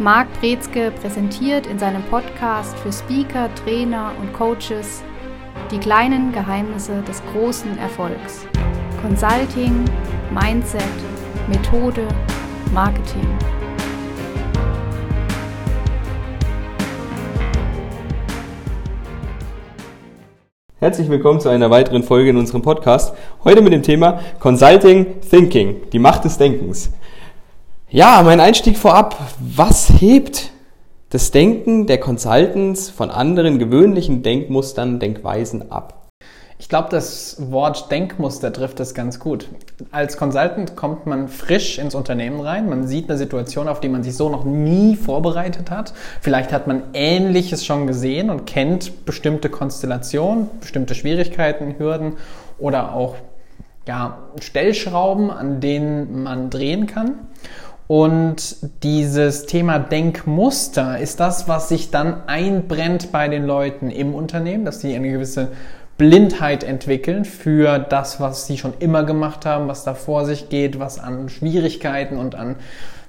Marc Brezke präsentiert in seinem Podcast für Speaker, Trainer und Coaches die kleinen Geheimnisse des großen Erfolgs. Consulting, Mindset, Methode, Marketing. Herzlich willkommen zu einer weiteren Folge in unserem Podcast. Heute mit dem Thema Consulting Thinking, die Macht des Denkens. Ja, mein Einstieg vorab. Was hebt das Denken der Consultants von anderen gewöhnlichen Denkmustern, Denkweisen ab? Ich glaube, das Wort Denkmuster trifft das ganz gut. Als Consultant kommt man frisch ins Unternehmen rein. Man sieht eine Situation, auf die man sich so noch nie vorbereitet hat. Vielleicht hat man Ähnliches schon gesehen und kennt bestimmte Konstellationen, bestimmte Schwierigkeiten, Hürden oder auch ja, Stellschrauben, an denen man drehen kann. Und dieses Thema Denkmuster ist das, was sich dann einbrennt bei den Leuten im Unternehmen, dass sie eine gewisse Blindheit entwickeln für das, was sie schon immer gemacht haben, was da vor sich geht, was an Schwierigkeiten und an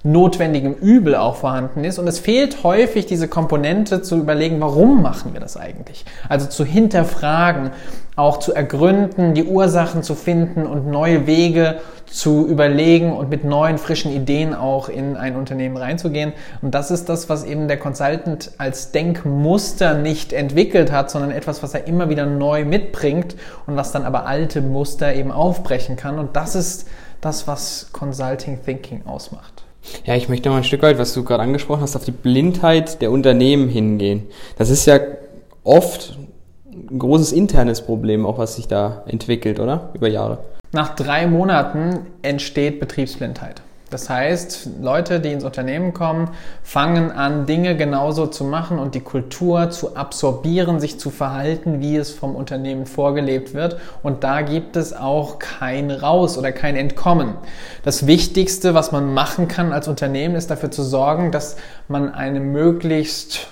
notwendigem Übel auch vorhanden ist. Und es fehlt häufig diese Komponente zu überlegen, warum machen wir das eigentlich? Also zu hinterfragen, auch zu ergründen, die Ursachen zu finden und neue Wege zu überlegen und mit neuen, frischen Ideen auch in ein Unternehmen reinzugehen. Und das ist das, was eben der Consultant als Denkmuster nicht entwickelt hat, sondern etwas, was er immer wieder neu mitbringt und was dann aber alte Muster eben aufbrechen kann. Und das ist das, was Consulting Thinking ausmacht. Ja, ich möchte noch ein Stück weit, was du gerade angesprochen hast, auf die Blindheit der Unternehmen hingehen. Das ist ja oft ein großes internes Problem, auch was sich da entwickelt, oder? Über Jahre. Nach drei Monaten entsteht Betriebsblindheit. Das heißt, Leute, die ins Unternehmen kommen, fangen an, Dinge genauso zu machen und die Kultur zu absorbieren, sich zu verhalten, wie es vom Unternehmen vorgelebt wird. Und da gibt es auch kein Raus oder kein Entkommen. Das Wichtigste, was man machen kann als Unternehmen, ist dafür zu sorgen, dass man eine möglichst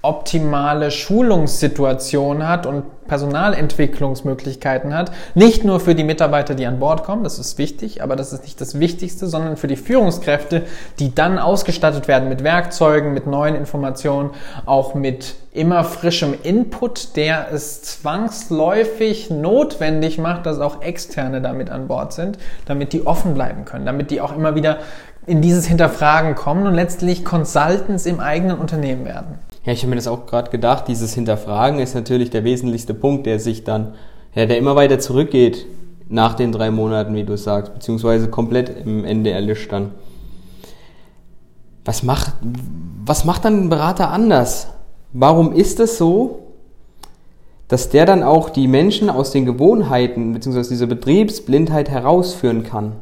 optimale Schulungssituation hat und Personalentwicklungsmöglichkeiten hat. Nicht nur für die Mitarbeiter, die an Bord kommen, das ist wichtig, aber das ist nicht das Wichtigste, sondern für die Führungskräfte, die dann ausgestattet werden mit Werkzeugen, mit neuen Informationen, auch mit immer frischem Input, der es zwangsläufig notwendig macht, dass auch Externe damit an Bord sind, damit die offen bleiben können, damit die auch immer wieder in dieses Hinterfragen kommen und letztlich Consultants im eigenen Unternehmen werden. Ja, ich habe mir das auch gerade gedacht, dieses Hinterfragen ist natürlich der wesentlichste Punkt, der sich dann, ja, der immer weiter zurückgeht nach den drei Monaten, wie du sagst, beziehungsweise komplett im Ende erlischt dann. Was macht, was macht dann ein Berater anders? Warum ist es so, dass der dann auch die Menschen aus den Gewohnheiten beziehungsweise diese Betriebsblindheit herausführen kann?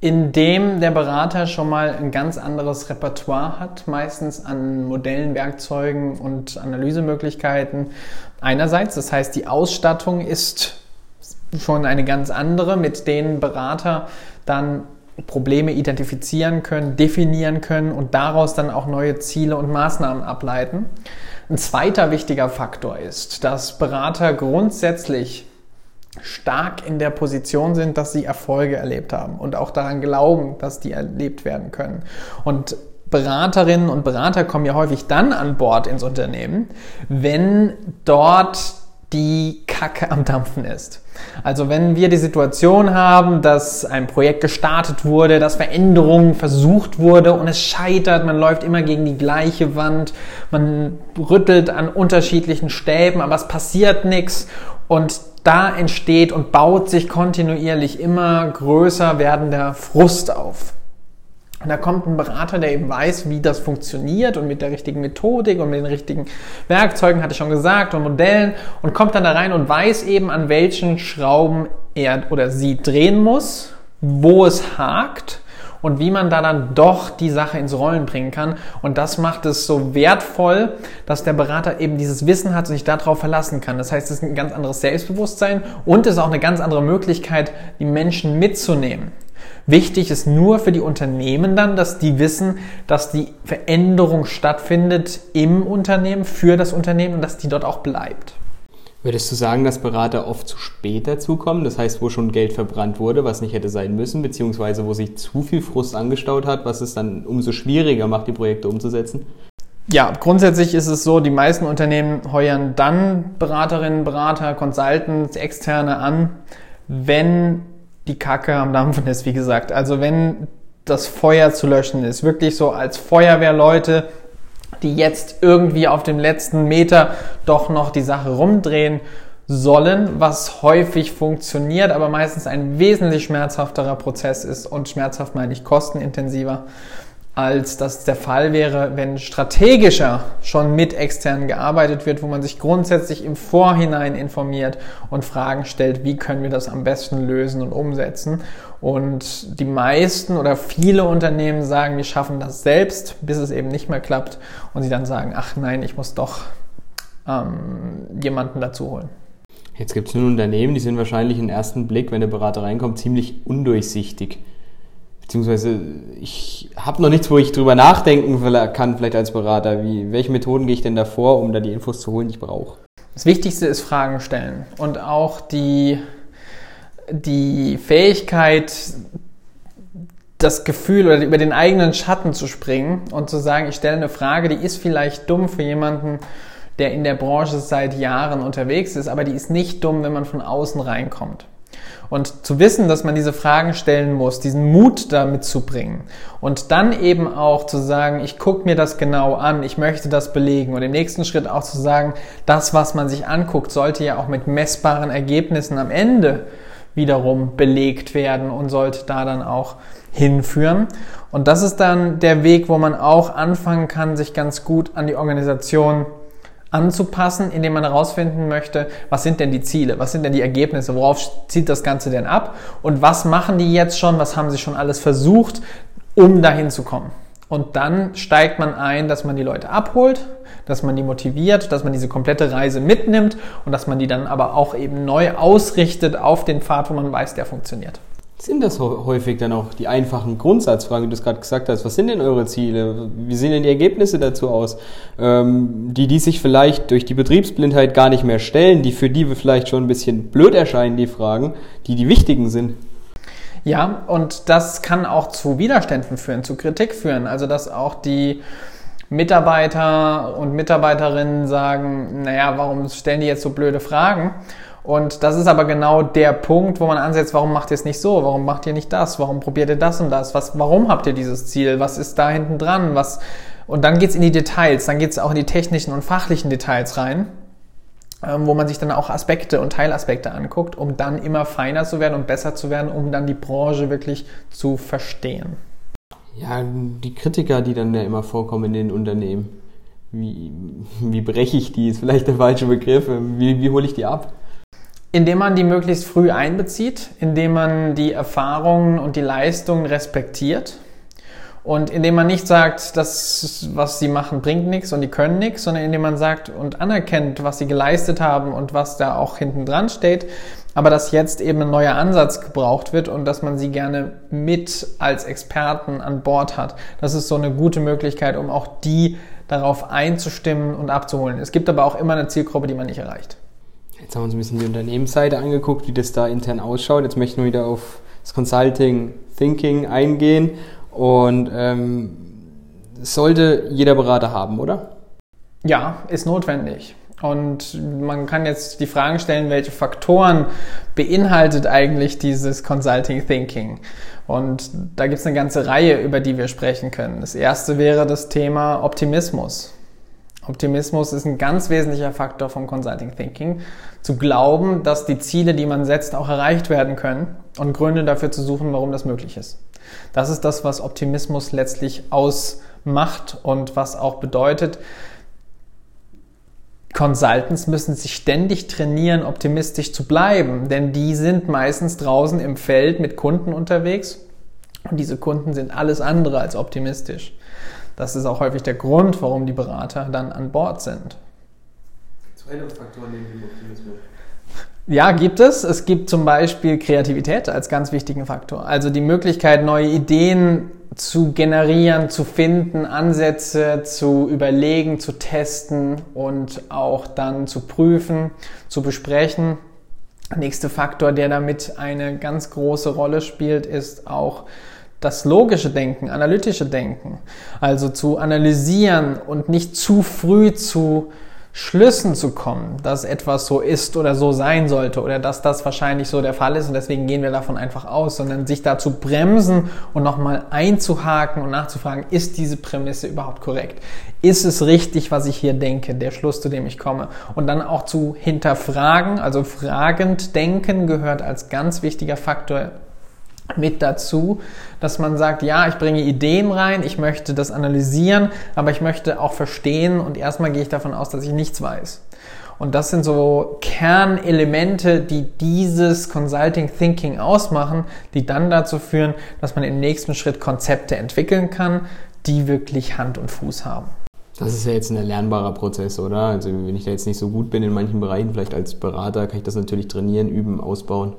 Indem der Berater schon mal ein ganz anderes Repertoire hat, meistens an Modellen, Werkzeugen und Analysemöglichkeiten. Einerseits, das heißt, die Ausstattung ist schon eine ganz andere, mit denen Berater dann Probleme identifizieren können, definieren können und daraus dann auch neue Ziele und Maßnahmen ableiten. Ein zweiter wichtiger Faktor ist, dass Berater grundsätzlich stark in der Position sind, dass sie Erfolge erlebt haben und auch daran glauben, dass die erlebt werden können. Und Beraterinnen und Berater kommen ja häufig dann an Bord ins Unternehmen, wenn dort die Kacke am Dampfen ist. Also wenn wir die Situation haben, dass ein Projekt gestartet wurde, dass Veränderungen versucht wurde und es scheitert, man läuft immer gegen die gleiche Wand, man rüttelt an unterschiedlichen Stäben, aber es passiert nichts und da entsteht und baut sich kontinuierlich immer größer werdender Frust auf. Und da kommt ein Berater, der eben weiß, wie das funktioniert und mit der richtigen Methodik und mit den richtigen Werkzeugen, hatte ich schon gesagt, und Modellen und kommt dann da rein und weiß eben, an welchen Schrauben er oder sie drehen muss, wo es hakt und wie man da dann doch die Sache ins Rollen bringen kann. Und das macht es so wertvoll, dass der Berater eben dieses Wissen hat und sich darauf verlassen kann. Das heißt, es ist ein ganz anderes Selbstbewusstsein und es ist auch eine ganz andere Möglichkeit, die Menschen mitzunehmen. Wichtig ist nur für die Unternehmen dann, dass die wissen, dass die Veränderung stattfindet im Unternehmen, für das Unternehmen und dass die dort auch bleibt. Würdest du sagen, dass Berater oft zu spät dazukommen? Das heißt, wo schon Geld verbrannt wurde, was nicht hätte sein müssen, beziehungsweise wo sich zu viel Frust angestaut hat, was es dann umso schwieriger macht, die Projekte umzusetzen? Ja, grundsätzlich ist es so, die meisten Unternehmen heuern dann Beraterinnen, Berater, Consultants, Externe an, wenn die Kacke am Dampfen ist, wie gesagt. Also wenn das Feuer zu löschen ist. Wirklich so als Feuerwehrleute, die jetzt irgendwie auf dem letzten Meter doch noch die Sache rumdrehen sollen, was häufig funktioniert, aber meistens ein wesentlich schmerzhafterer Prozess ist und schmerzhaft meine ich kostenintensiver als das der Fall wäre, wenn strategischer schon mit externen gearbeitet wird, wo man sich grundsätzlich im Vorhinein informiert und Fragen stellt, wie können wir das am besten lösen und umsetzen. Und die meisten oder viele Unternehmen sagen, wir schaffen das selbst, bis es eben nicht mehr klappt und sie dann sagen, ach nein, ich muss doch ähm, jemanden dazu holen. Jetzt gibt es nun Unternehmen, die sind wahrscheinlich im ersten Blick, wenn der Berater reinkommt, ziemlich undurchsichtig beziehungsweise ich habe noch nichts, wo ich drüber nachdenken kann, vielleicht als Berater. Wie, welche Methoden gehe ich denn davor, um da die Infos zu holen, die ich brauche? Das Wichtigste ist Fragen stellen und auch die, die Fähigkeit, das Gefühl oder über den eigenen Schatten zu springen und zu sagen, ich stelle eine Frage, die ist vielleicht dumm für jemanden, der in der Branche seit Jahren unterwegs ist, aber die ist nicht dumm, wenn man von außen reinkommt. Und zu wissen, dass man diese Fragen stellen muss, diesen Mut damit zu bringen und dann eben auch zu sagen, ich gucke mir das genau an, ich möchte das belegen und im nächsten Schritt auch zu sagen, das, was man sich anguckt, sollte ja auch mit messbaren Ergebnissen am Ende wiederum belegt werden und sollte da dann auch hinführen. Und das ist dann der Weg, wo man auch anfangen kann, sich ganz gut an die Organisation anzupassen, indem man herausfinden möchte, was sind denn die Ziele, was sind denn die Ergebnisse, worauf zieht das Ganze denn ab und was machen die jetzt schon, was haben sie schon alles versucht, um dahin zu kommen. Und dann steigt man ein, dass man die Leute abholt, dass man die motiviert, dass man diese komplette Reise mitnimmt und dass man die dann aber auch eben neu ausrichtet auf den Pfad, wo man weiß, der funktioniert. Sind das häufig dann auch die einfachen Grundsatzfragen, wie du es gerade gesagt hast? Was sind denn eure Ziele? Wie sehen denn die Ergebnisse dazu aus? Ähm, die, die sich vielleicht durch die Betriebsblindheit gar nicht mehr stellen, die für die wir vielleicht schon ein bisschen blöd erscheinen, die Fragen, die die wichtigen sind. Ja, und das kann auch zu Widerständen führen, zu Kritik führen. Also, dass auch die Mitarbeiter und Mitarbeiterinnen sagen, naja, warum stellen die jetzt so blöde Fragen? Und das ist aber genau der Punkt, wo man ansetzt, warum macht ihr es nicht so? Warum macht ihr nicht das? Warum probiert ihr das und das? Was, warum habt ihr dieses Ziel? Was ist da hinten dran? Was, und dann geht's in die Details, dann geht's auch in die technischen und fachlichen Details rein, ähm, wo man sich dann auch Aspekte und Teilaspekte anguckt, um dann immer feiner zu werden und besser zu werden, um dann die Branche wirklich zu verstehen. Ja, die Kritiker, die dann ja immer vorkommen in den Unternehmen, wie, wie breche ich die? Ist vielleicht der falsche Begriff. Wie, wie hole ich die ab? Indem man die möglichst früh einbezieht, indem man die Erfahrungen und die Leistungen respektiert und indem man nicht sagt, das, was sie machen, bringt nichts und die können nichts, sondern indem man sagt und anerkennt, was sie geleistet haben und was da auch hinten dran steht, aber dass jetzt eben ein neuer Ansatz gebraucht wird und dass man sie gerne mit als Experten an Bord hat. Das ist so eine gute Möglichkeit, um auch die darauf einzustimmen und abzuholen. Es gibt aber auch immer eine Zielgruppe, die man nicht erreicht. Jetzt haben wir uns ein bisschen die Unternehmensseite angeguckt, wie das da intern ausschaut. Jetzt möchten wir wieder auf das Consulting Thinking eingehen. Und ähm, sollte jeder Berater haben, oder? Ja, ist notwendig. Und man kann jetzt die Fragen stellen, welche Faktoren beinhaltet eigentlich dieses Consulting Thinking? Und da gibt es eine ganze Reihe, über die wir sprechen können. Das erste wäre das Thema Optimismus. Optimismus ist ein ganz wesentlicher Faktor vom Consulting Thinking. Zu glauben, dass die Ziele, die man setzt, auch erreicht werden können und Gründe dafür zu suchen, warum das möglich ist. Das ist das, was Optimismus letztlich ausmacht und was auch bedeutet, Consultants müssen sich ständig trainieren, optimistisch zu bleiben, denn die sind meistens draußen im Feld mit Kunden unterwegs und diese Kunden sind alles andere als optimistisch. Das ist auch häufig der Grund, warum die Berater dann an Bord sind. Faktor neben dem Optimismus. Ja, gibt es. Es gibt zum Beispiel Kreativität als ganz wichtigen Faktor. Also die Möglichkeit, neue Ideen zu generieren, zu finden, Ansätze zu überlegen, zu testen und auch dann zu prüfen, zu besprechen. Nächster Faktor, der damit eine ganz große Rolle spielt, ist auch das logische Denken, analytische Denken. Also zu analysieren und nicht zu früh zu Schlüssen zu kommen, dass etwas so ist oder so sein sollte oder dass das wahrscheinlich so der Fall ist und deswegen gehen wir davon einfach aus, sondern sich da zu bremsen und nochmal einzuhaken und nachzufragen, ist diese Prämisse überhaupt korrekt? Ist es richtig, was ich hier denke, der Schluss, zu dem ich komme? Und dann auch zu hinterfragen, also fragend denken gehört als ganz wichtiger Faktor mit dazu, dass man sagt, ja, ich bringe Ideen rein, ich möchte das analysieren, aber ich möchte auch verstehen und erstmal gehe ich davon aus, dass ich nichts weiß. Und das sind so Kernelemente, die dieses Consulting Thinking ausmachen, die dann dazu führen, dass man im nächsten Schritt Konzepte entwickeln kann, die wirklich Hand und Fuß haben. Das ist ja jetzt ein erlernbarer Prozess, oder? Also wenn ich da jetzt nicht so gut bin in manchen Bereichen, vielleicht als Berater, kann ich das natürlich trainieren, üben, ausbauen.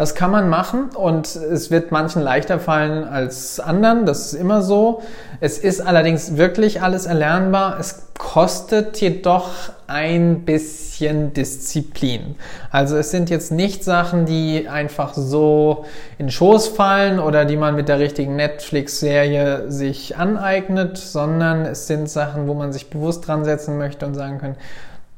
Das kann man machen und es wird manchen leichter fallen als anderen. Das ist immer so. Es ist allerdings wirklich alles erlernbar. Es kostet jedoch ein bisschen Disziplin. Also es sind jetzt nicht Sachen, die einfach so in den Schoß fallen oder die man mit der richtigen Netflix-Serie sich aneignet, sondern es sind Sachen, wo man sich bewusst dran setzen möchte und sagen kann,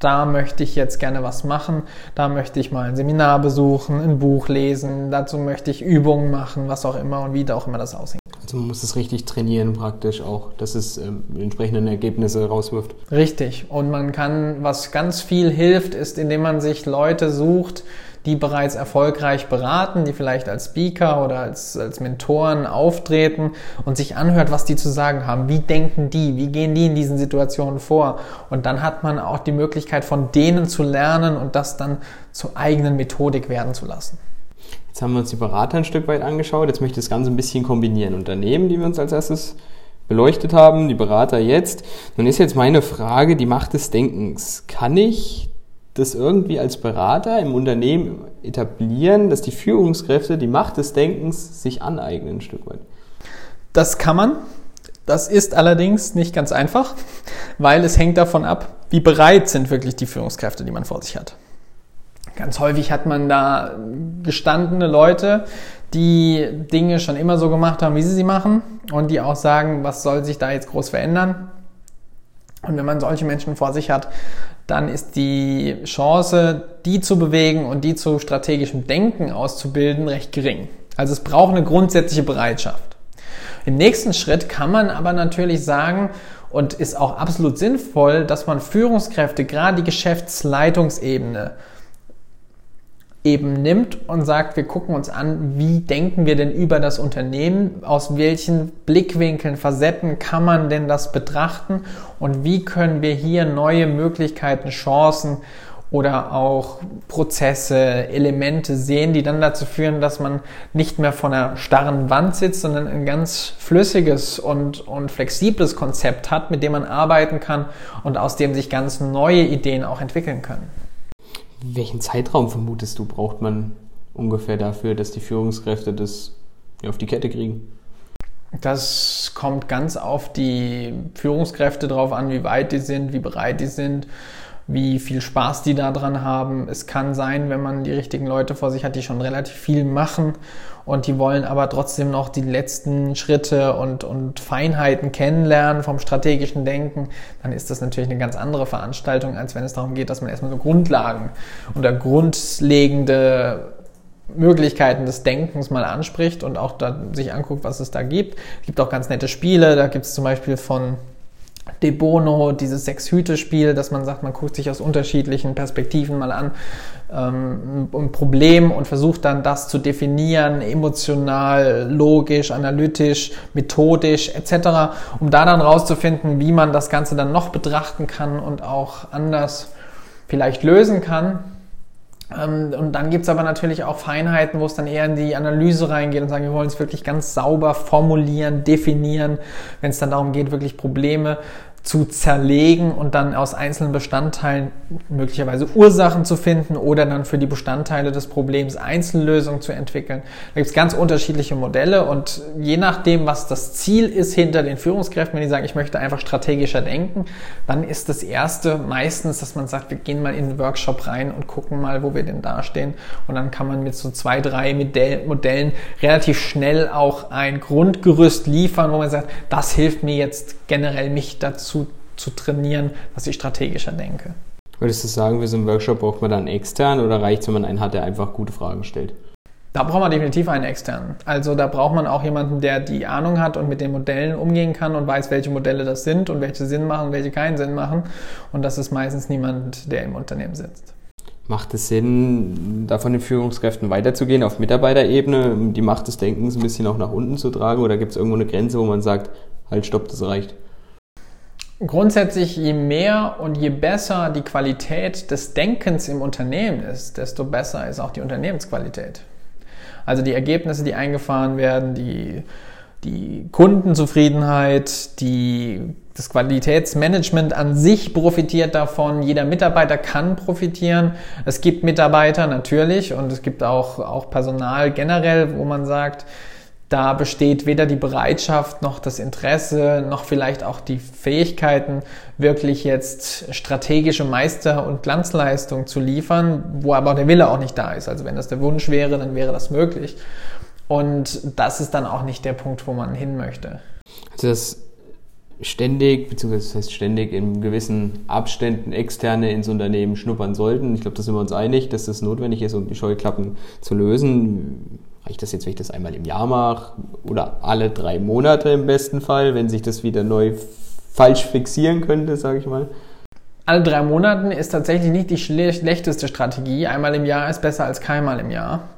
da möchte ich jetzt gerne was machen, da möchte ich mal ein Seminar besuchen, ein Buch lesen, dazu möchte ich Übungen machen, was auch immer und wie da auch immer das aussieht. Also man muss es richtig trainieren praktisch auch, dass es ähm, entsprechende Ergebnisse rauswirft. Richtig. Und man kann, was ganz viel hilft, ist, indem man sich Leute sucht, die bereits erfolgreich beraten, die vielleicht als Speaker oder als, als Mentoren auftreten und sich anhört, was die zu sagen haben. Wie denken die? Wie gehen die in diesen Situationen vor? Und dann hat man auch die Möglichkeit, von denen zu lernen und das dann zur eigenen Methodik werden zu lassen. Jetzt haben wir uns die Berater ein Stück weit angeschaut. Jetzt möchte ich das Ganze ein bisschen kombinieren. Unternehmen, die wir uns als erstes beleuchtet haben, die Berater jetzt. Nun ist jetzt meine Frage, die Macht des Denkens. Kann ich das irgendwie als Berater im Unternehmen etablieren, dass die Führungskräfte die Macht des Denkens sich aneignen, ein Stück weit? Das kann man. Das ist allerdings nicht ganz einfach, weil es hängt davon ab, wie bereit sind wirklich die Führungskräfte, die man vor sich hat. Ganz häufig hat man da gestandene Leute, die Dinge schon immer so gemacht haben, wie sie sie machen und die auch sagen, was soll sich da jetzt groß verändern. Und wenn man solche Menschen vor sich hat, dann ist die Chance, die zu bewegen und die zu strategischem Denken auszubilden, recht gering. Also es braucht eine grundsätzliche Bereitschaft. Im nächsten Schritt kann man aber natürlich sagen, und ist auch absolut sinnvoll, dass man Führungskräfte, gerade die Geschäftsleitungsebene, eben nimmt und sagt, wir gucken uns an, wie denken wir denn über das Unternehmen, aus welchen Blickwinkeln, Facetten kann man denn das betrachten und wie können wir hier neue Möglichkeiten, Chancen oder auch Prozesse, Elemente sehen, die dann dazu führen, dass man nicht mehr vor einer starren Wand sitzt, sondern ein ganz flüssiges und, und flexibles Konzept hat, mit dem man arbeiten kann und aus dem sich ganz neue Ideen auch entwickeln können. Welchen Zeitraum vermutest du, braucht man ungefähr dafür, dass die Führungskräfte das auf die Kette kriegen? Das kommt ganz auf die Führungskräfte drauf an, wie weit die sind, wie bereit die sind wie viel Spaß die da dran haben. Es kann sein, wenn man die richtigen Leute vor sich hat, die schon relativ viel machen und die wollen aber trotzdem noch die letzten Schritte und, und Feinheiten kennenlernen vom strategischen Denken, dann ist das natürlich eine ganz andere Veranstaltung, als wenn es darum geht, dass man erstmal so Grundlagen oder grundlegende Möglichkeiten des Denkens mal anspricht und auch da sich anguckt, was es da gibt. Es gibt auch ganz nette Spiele, da gibt es zum Beispiel von De Bono, dieses Sechs-Hüte-Spiel, dass man sagt, man guckt sich aus unterschiedlichen Perspektiven mal an ähm, ein Problem und versucht dann das zu definieren, emotional, logisch, analytisch, methodisch etc., um da dann rauszufinden, wie man das Ganze dann noch betrachten kann und auch anders vielleicht lösen kann. Ähm, und dann gibt's aber natürlich auch Feinheiten, wo es dann eher in die Analyse reingeht und sagen, wir wollen es wirklich ganz sauber formulieren, definieren, wenn es dann darum geht, wirklich Probleme zu zerlegen und dann aus einzelnen Bestandteilen möglicherweise Ursachen zu finden oder dann für die Bestandteile des Problems Einzellösungen zu entwickeln. Da gibt es ganz unterschiedliche Modelle und je nachdem, was das Ziel ist hinter den Führungskräften, wenn die sagen, ich möchte einfach strategischer denken, dann ist das erste meistens, dass man sagt, wir gehen mal in den Workshop rein und gucken mal, wo wir denn dastehen und dann kann man mit so zwei, drei Modellen relativ schnell auch ein Grundgerüst liefern, wo man sagt, das hilft mir jetzt generell mich dazu zu, zu trainieren, dass ich strategischer denke. Würdest du sagen, für so einen Workshop braucht man dann extern oder reicht es, wenn man einen hat, der einfach gute Fragen stellt? Da braucht man definitiv einen externen. Also da braucht man auch jemanden, der die Ahnung hat und mit den Modellen umgehen kann und weiß, welche Modelle das sind und welche Sinn machen und welche keinen Sinn machen. Und das ist meistens niemand, der im Unternehmen sitzt. Macht es Sinn, da von den Führungskräften weiterzugehen auf Mitarbeiterebene, die Macht des Denkens ein bisschen auch nach unten zu tragen? Oder gibt es irgendwo eine Grenze, wo man sagt, halt, stopp, das reicht? Grundsätzlich, je mehr und je besser die Qualität des Denkens im Unternehmen ist, desto besser ist auch die Unternehmensqualität. Also die Ergebnisse, die eingefahren werden, die, die Kundenzufriedenheit, die, das Qualitätsmanagement an sich profitiert davon. Jeder Mitarbeiter kann profitieren. Es gibt Mitarbeiter natürlich und es gibt auch, auch Personal generell, wo man sagt, da besteht weder die Bereitschaft noch das Interesse noch vielleicht auch die Fähigkeiten, wirklich jetzt strategische Meister- und Glanzleistung zu liefern, wo aber der Wille auch nicht da ist. Also wenn das der Wunsch wäre, dann wäre das möglich. Und das ist dann auch nicht der Punkt, wo man hin möchte. Also das ständig, beziehungsweise ständig in gewissen Abständen externe ins Unternehmen schnuppern sollten. Ich glaube, da sind wir uns einig, dass das notwendig ist, um die Scheuklappen zu lösen reicht das jetzt, wenn ich das einmal im Jahr mache oder alle drei Monate im besten Fall, wenn sich das wieder neu falsch fixieren könnte, sage ich mal? Alle drei Monaten ist tatsächlich nicht die schlechteste Strategie. Einmal im Jahr ist besser als keinmal im Jahr.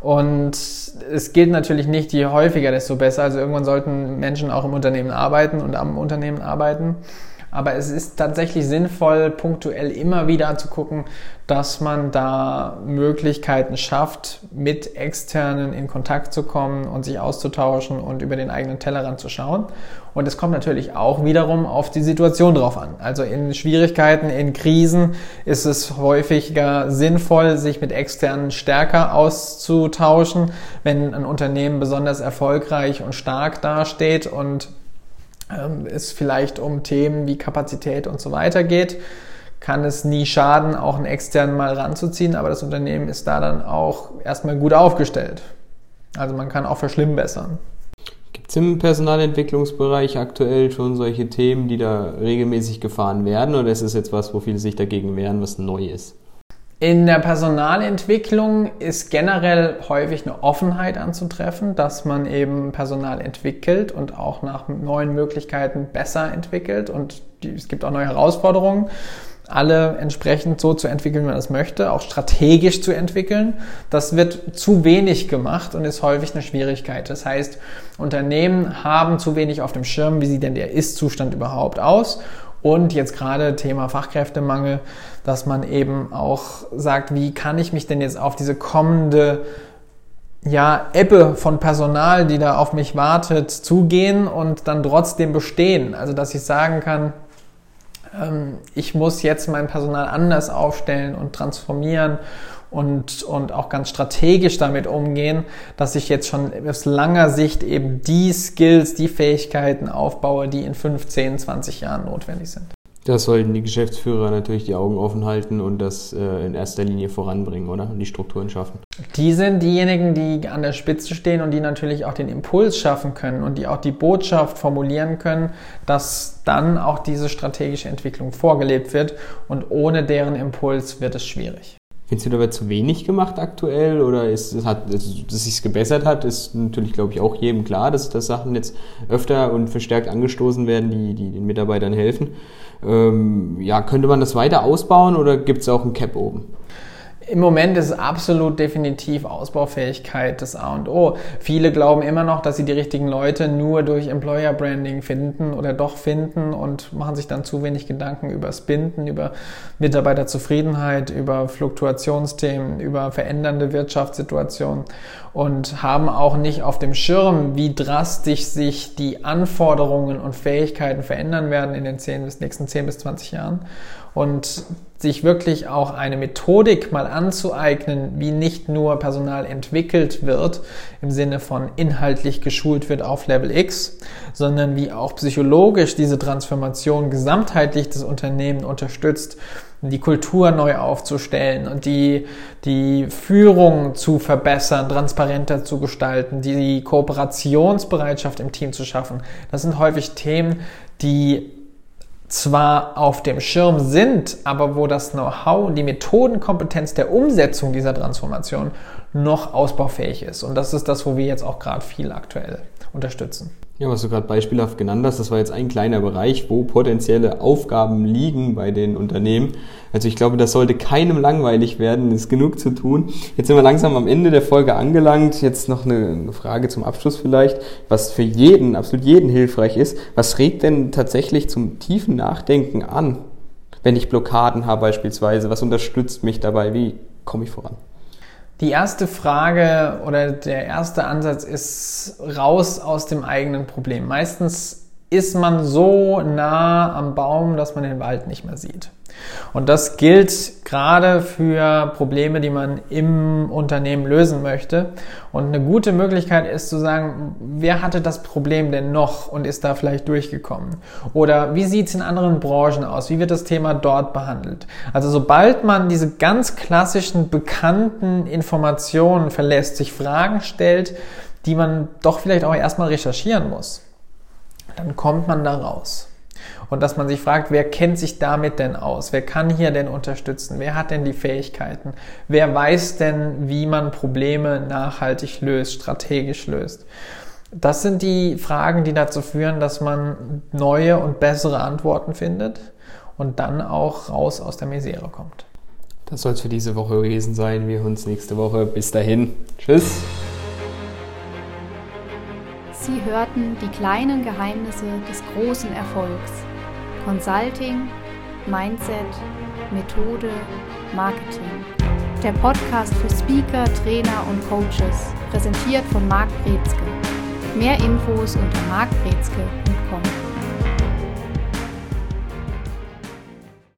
Und es gilt natürlich nicht, je häufiger, desto besser. Also irgendwann sollten Menschen auch im Unternehmen arbeiten und am Unternehmen arbeiten. Aber es ist tatsächlich sinnvoll, punktuell immer wieder zu gucken, dass man da Möglichkeiten schafft, mit Externen in Kontakt zu kommen und sich auszutauschen und über den eigenen Tellerrand zu schauen. Und es kommt natürlich auch wiederum auf die Situation drauf an. Also in Schwierigkeiten, in Krisen ist es häufiger sinnvoll, sich mit Externen stärker auszutauschen, wenn ein Unternehmen besonders erfolgreich und stark dasteht und ähm, es vielleicht um Themen wie Kapazität und so weiter geht, kann es nie schaden, auch einen externen mal ranzuziehen, aber das Unternehmen ist da dann auch erstmal gut aufgestellt. Also man kann auch verschlimmbessern. Gibt es im Personalentwicklungsbereich aktuell schon solche Themen, die da regelmäßig gefahren werden oder ist es jetzt was, wo viele sich dagegen wehren, was neu ist? In der Personalentwicklung ist generell häufig eine Offenheit anzutreffen, dass man eben Personal entwickelt und auch nach neuen Möglichkeiten besser entwickelt und es gibt auch neue Herausforderungen alle entsprechend so zu entwickeln, wie man das möchte, auch strategisch zu entwickeln. Das wird zu wenig gemacht und ist häufig eine Schwierigkeit. Das heißt, Unternehmen haben zu wenig auf dem Schirm, wie sieht denn der Ist-Zustand überhaupt aus und jetzt gerade Thema Fachkräftemangel, dass man eben auch sagt, wie kann ich mich denn jetzt auf diese kommende ja, Ebbe von Personal, die da auf mich wartet, zugehen und dann trotzdem bestehen. Also, dass ich sagen kann, ähm, ich muss jetzt mein Personal anders aufstellen und transformieren und, und auch ganz strategisch damit umgehen, dass ich jetzt schon aus langer Sicht eben die Skills, die Fähigkeiten aufbaue, die in 15, 20 Jahren notwendig sind. Das sollten die Geschäftsführer natürlich die Augen offen halten und das äh, in erster Linie voranbringen, oder? Und die Strukturen schaffen. Die sind diejenigen, die an der Spitze stehen und die natürlich auch den Impuls schaffen können und die auch die Botschaft formulieren können, dass dann auch diese strategische Entwicklung vorgelebt wird und ohne deren Impuls wird es schwierig. Findest du dabei zu wenig gemacht aktuell oder ist es hat, dass es sich gebessert hat, ist natürlich, glaube ich, auch jedem klar, dass, dass Sachen jetzt öfter und verstärkt angestoßen werden, die, die den Mitarbeitern helfen. Ähm, ja, könnte man das weiter ausbauen oder gibt es auch ein Cap oben? Im Moment ist absolut definitiv Ausbaufähigkeit das A und O. Viele glauben immer noch, dass sie die richtigen Leute nur durch Employer Branding finden oder doch finden und machen sich dann zu wenig Gedanken über Binden, über Mitarbeiterzufriedenheit, über Fluktuationsthemen, über verändernde Wirtschaftssituationen und haben auch nicht auf dem Schirm, wie drastisch sich die Anforderungen und Fähigkeiten verändern werden in den 10 bis, nächsten 10 bis 20 Jahren und sich wirklich auch eine Methodik mal anzueignen, wie nicht nur Personal entwickelt wird im Sinne von inhaltlich geschult wird auf Level X, sondern wie auch psychologisch diese Transformation gesamtheitlich das Unternehmen unterstützt, die Kultur neu aufzustellen und die, die Führung zu verbessern, transparenter zu gestalten, die Kooperationsbereitschaft im Team zu schaffen. Das sind häufig Themen, die zwar auf dem Schirm sind, aber wo das Know-how, die Methodenkompetenz der Umsetzung dieser Transformation noch ausbaufähig ist. Und das ist das, wo wir jetzt auch gerade viel aktuell unterstützen. Ja, was du gerade beispielhaft genannt hast, das war jetzt ein kleiner Bereich, wo potenzielle Aufgaben liegen bei den Unternehmen. Also ich glaube, das sollte keinem langweilig werden, ist genug zu tun. Jetzt sind wir langsam am Ende der Folge angelangt. Jetzt noch eine Frage zum Abschluss vielleicht, was für jeden, absolut jeden hilfreich ist. Was regt denn tatsächlich zum tiefen Nachdenken an, wenn ich Blockaden habe beispielsweise? Was unterstützt mich dabei? Wie komme ich voran? Die erste Frage oder der erste Ansatz ist raus aus dem eigenen Problem. Meistens ist man so nah am Baum, dass man den Wald nicht mehr sieht. Und das gilt gerade für Probleme, die man im Unternehmen lösen möchte. Und eine gute Möglichkeit ist zu sagen, wer hatte das Problem denn noch und ist da vielleicht durchgekommen? Oder wie sieht es in anderen Branchen aus? Wie wird das Thema dort behandelt? Also sobald man diese ganz klassischen, bekannten Informationen verlässt, sich Fragen stellt, die man doch vielleicht auch erstmal recherchieren muss, dann kommt man da raus und dass man sich fragt, wer kennt sich damit denn aus? Wer kann hier denn unterstützen? Wer hat denn die Fähigkeiten? Wer weiß denn, wie man Probleme nachhaltig löst, strategisch löst? Das sind die Fragen, die dazu führen, dass man neue und bessere Antworten findet und dann auch raus aus der Misere kommt. Das soll es für diese Woche gewesen sein. Wir uns nächste Woche. Bis dahin. Tschüss. Sie hörten die kleinen Geheimnisse des großen Erfolgs. Consulting, Mindset, Methode, Marketing. Der Podcast für Speaker, Trainer und Coaches, präsentiert von Marc Brezke. Mehr Infos unter markbrezke.com.